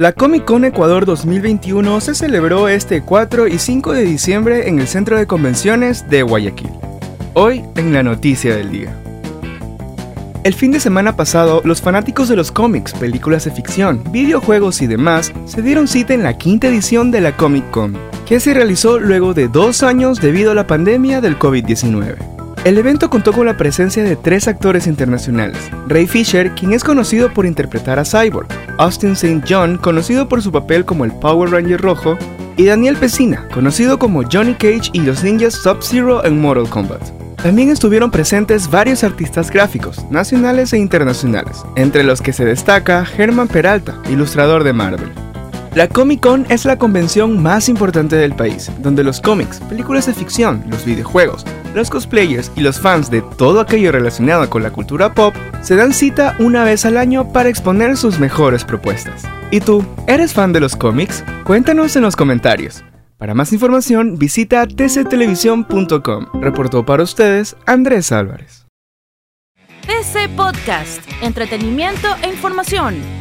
La Comic Con Ecuador 2021 se celebró este 4 y 5 de diciembre en el Centro de Convenciones de Guayaquil. Hoy en la noticia del día. El fin de semana pasado, los fanáticos de los cómics, películas de ficción, videojuegos y demás se dieron cita en la quinta edición de la Comic Con, que se realizó luego de dos años debido a la pandemia del COVID-19. El evento contó con la presencia de tres actores internacionales. Ray Fisher, quien es conocido por interpretar a Cyborg, Austin St. John, conocido por su papel como el Power Ranger rojo, y Daniel Pesina, conocido como Johnny Cage y los ninjas Sub-Zero en Mortal Kombat. También estuvieron presentes varios artistas gráficos, nacionales e internacionales, entre los que se destaca Herman Peralta, ilustrador de Marvel. La Comic Con es la convención más importante del país, donde los cómics, películas de ficción, los videojuegos, los cosplayers y los fans de todo aquello relacionado con la cultura pop se dan cita una vez al año para exponer sus mejores propuestas. ¿Y tú, eres fan de los cómics? Cuéntanos en los comentarios. Para más información visita tctelevisión.com. Reportó para ustedes Andrés Álvarez. TC Podcast, entretenimiento e información